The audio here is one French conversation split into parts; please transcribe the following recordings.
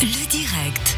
Le direct.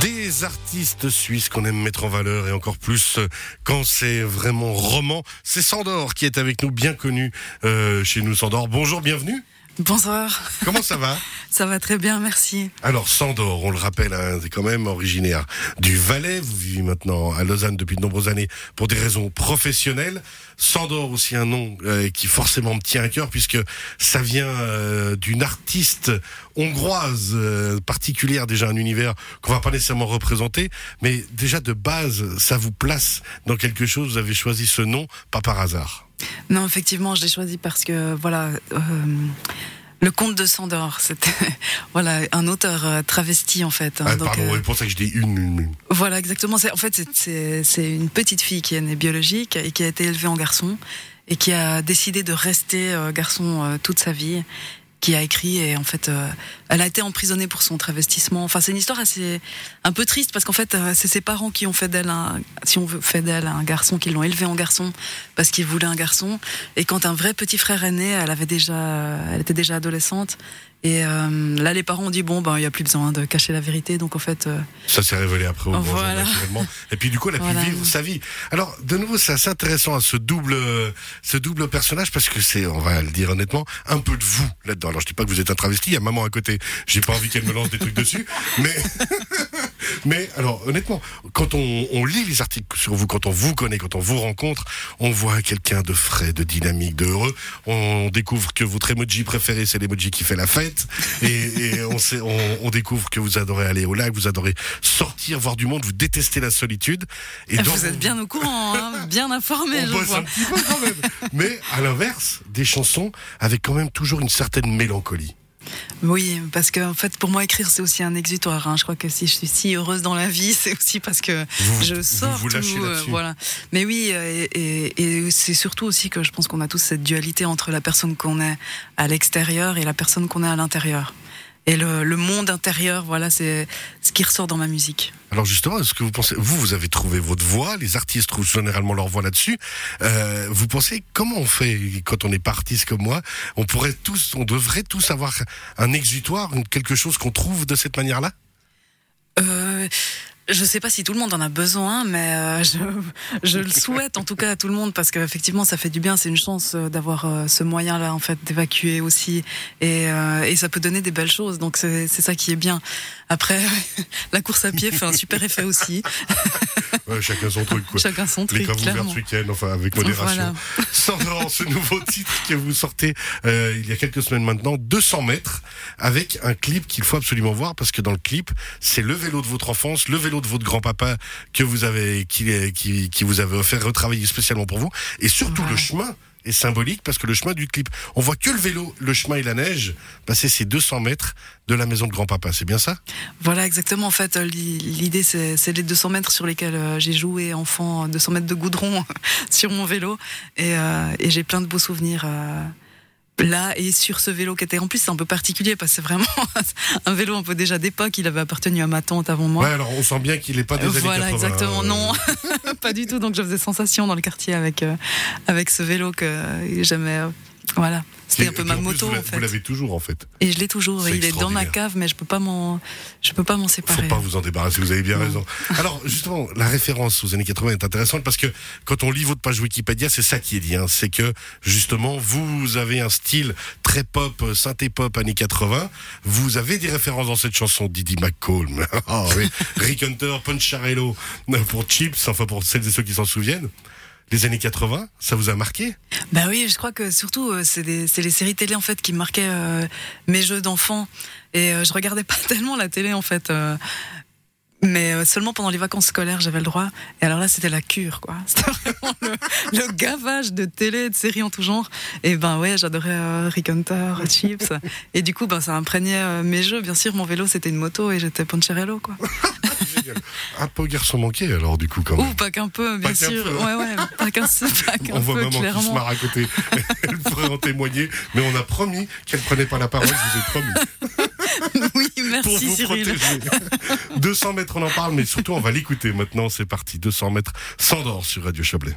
Des artistes suisses qu'on aime mettre en valeur et encore plus euh, quand c'est vraiment roman. C'est Sandor qui est avec nous, bien connu euh, chez nous. Sandor, bonjour, bienvenue. Bonsoir. Comment ça va Ça va très bien, merci. Alors Sandor, on le rappelle, hein, c'est quand même originaire du Valais. Vous vivez maintenant à Lausanne depuis de nombreuses années pour des raisons professionnelles. Sandor aussi un nom euh, qui forcément me tient à cœur puisque ça vient euh, d'une artiste hongroise euh, particulière, déjà un univers qu'on va pas nécessairement représenter, mais déjà de base, ça vous place dans quelque chose. Vous avez choisi ce nom pas par hasard. Non, effectivement, je l'ai choisi parce que, voilà, euh, le conte de Sandor, c'était voilà, un auteur euh, travesti, en fait. hein. Ah, Donc, pardon, euh, c'est pour ça que je dis une. une- une. Voilà, exactement. C'est- En fait, c'est- c'est c'est une petite fille qui est née biologique et qui a été élevée en garçon et qui a décidé de rester euh, garçon euh, toute sa vie qui a écrit et en fait euh, elle a été emprisonnée pour son travestissement. Enfin c'est une histoire assez un peu triste parce qu'en fait euh, c'est ses parents qui ont fait d'elle un si on veut fait d'elle un garçon qui l'ont élevée en garçon parce qu'ils voulaient un garçon et quand un vrai petit frère est né, elle avait déjà elle était déjà adolescente et euh, là les parents ont dit bon ben il y a plus besoin de cacher la vérité donc en fait euh, Ça s'est révélé après au jour, Voilà. Et puis du coup, elle a pu vivre sa vie. Alors, de nouveau, c'est assez intéressant, hein, ce double, ce double personnage, parce que c'est, on va le dire honnêtement, un peu de vous là-dedans. Alors, je dis pas que vous êtes un travesti, il y a maman à côté. J'ai pas envie qu'elle me lance des trucs dessus, mais, mais alors, honnêtement, quand on, on lit les articles sur vous, quand on vous connaît, quand on vous rencontre, on voit quelqu'un de frais, de dynamique, de heureux. On découvre que votre emoji préféré, c'est l'emoji qui fait la fête. Et, et on, sait, on, on découvre que vous adorez aller au lac, vous adorez sortir, voir du monde, vous détestez la solitude. Et dans- vous êtes bien au courant, hein, bien informé, on je bosse vois. un petit peu quand même. Mais à l'inverse, des chansons avec quand même toujours une certaine mélancolie. Oui, parce que en fait, pour moi, écrire, c'est aussi un exutoire. hein. Je crois que si je suis si heureuse dans la vie, c'est aussi parce que Vous- je sors vous tout. euh, voilà. Mais oui, euh, et, et- et c'est surtout aussi que je pense qu'on a tous cette dualité entre la personne qu'on est à l'extérieur et la personne qu'on est à l'intérieur. Et le, le monde intérieur, voilà, c'est ce qui ressort dans ma musique. Alors justement, est-ce que vous pensez, vous, vous avez trouvé votre voix, les artistes trouvent généralement leur voix là-dessus. Euh, vous pensez comment on fait quand on n'est pas artiste comme moi On pourrait tous, on devrait tous avoir un exutoire, quelque chose qu'on trouve de cette manière-là? Je sais pas si tout le monde en a besoin, mais euh, je, je le souhaite en tout cas à tout le monde parce qu'effectivement ça fait du bien, c'est une chance euh, d'avoir euh, ce moyen-là en fait d'évacuer aussi et, euh, et ça peut donner des belles choses, donc c'est ça qui est bien. Après, la course à pied fait un super effet aussi, Ouais, Chacun son truc, quoi. chacun son Les truc camps ouverts clairement. ce week-end, enfin avec modération. Voilà. Ce nouveau titre que vous sortez il y a quelques semaines maintenant, 200 mètres, avec un clip qu'il faut absolument voir parce que dans le clip, c'est le vélo de votre enfance, le vélo de votre grand-papa que vous avez, qui, qui, qui vous avait offert retravailler spécialement pour vous, et surtout le chemin est symbolique parce que le chemin du clip, on voit que le vélo, le chemin et la neige, bah, c'est ces 200 mètres de la maison de grand-papa, c'est bien ça? Voilà, exactement. En fait, euh, l'i- l'idée, c'est les 200 mètres sur lesquels euh, j'ai joué enfant, 200 mètres de goudron sur mon vélo. Et, euh, et j'ai plein de beaux souvenirs euh, là et sur ce vélo qui était en plus c'est un peu particulier parce que c'est vraiment un vélo un peu déjà d'époque. Il avait appartenu à ma tante avant moi. Ouais, alors on sent bien qu'il est pas des années Voilà, 80, exactement. euh, Non, pas du tout. Donc je faisais sensation dans le quartier avec euh, avec ce vélo que j'aimais. Voilà, c'était un peu ma plus, moto en fait. Vous l'avez toujours en fait. Et je l'ai toujours. Il est dans ma cave, mais je peux pas m'en, je peux pas m'en Faut séparer. pas vous en débarrasser, vous avez bien Non. raison. Alors justement, la référence aux années 80 est intéressante parce que quand on lit votre page Wikipédia, c'est ça qui est dit. hein. C'est que justement, vous avez un style très pop, euh, synthé pop années 80. Vous avez des références dans cette chanson, Didi McCall, Ah oui. Rick Hunter, Poncharello pour Chips, enfin pour celles et ceux qui s'en souviennent. Les années 80, ça vous a marqué? Bah oui, je crois que surtout euh, c'est des- c'est les séries télé en fait qui marquaient euh, mes jeux d'enfant et euh, je regardais pas tellement la télé en fait. euh, mais euh, seulement pendant les vacances scolaires, j'avais le droit. Et alors là, c'était la cure, quoi. C'était vraiment le, le gavage de télé, de séries en tout genre. Et ben ouais, j'adorais euh, Rick Hunter, Chips. Et du coup, ben ça imprégnait euh, mes jeux. Bien sûr, mon vélo, c'était une moto et j'étais Poncherello, quoi. Un peu garçon manqué alors du coup quand même. Ou pas qu'un peu, bien Pas sûr. peu. Ouais, ouais, pas qu'un pas On voit maman qui se clairement. marre à côté. Elle pourrait en témoigner, mais on a promis qu'elle prenait pas la parole, je vous ai promis. Oui, Pour merci vous Cyril. protéger. 200 mètres, on en parle, mais surtout, on va l'écouter maintenant. C'est parti. 200 mètres, s'endort sur Radio Chablais.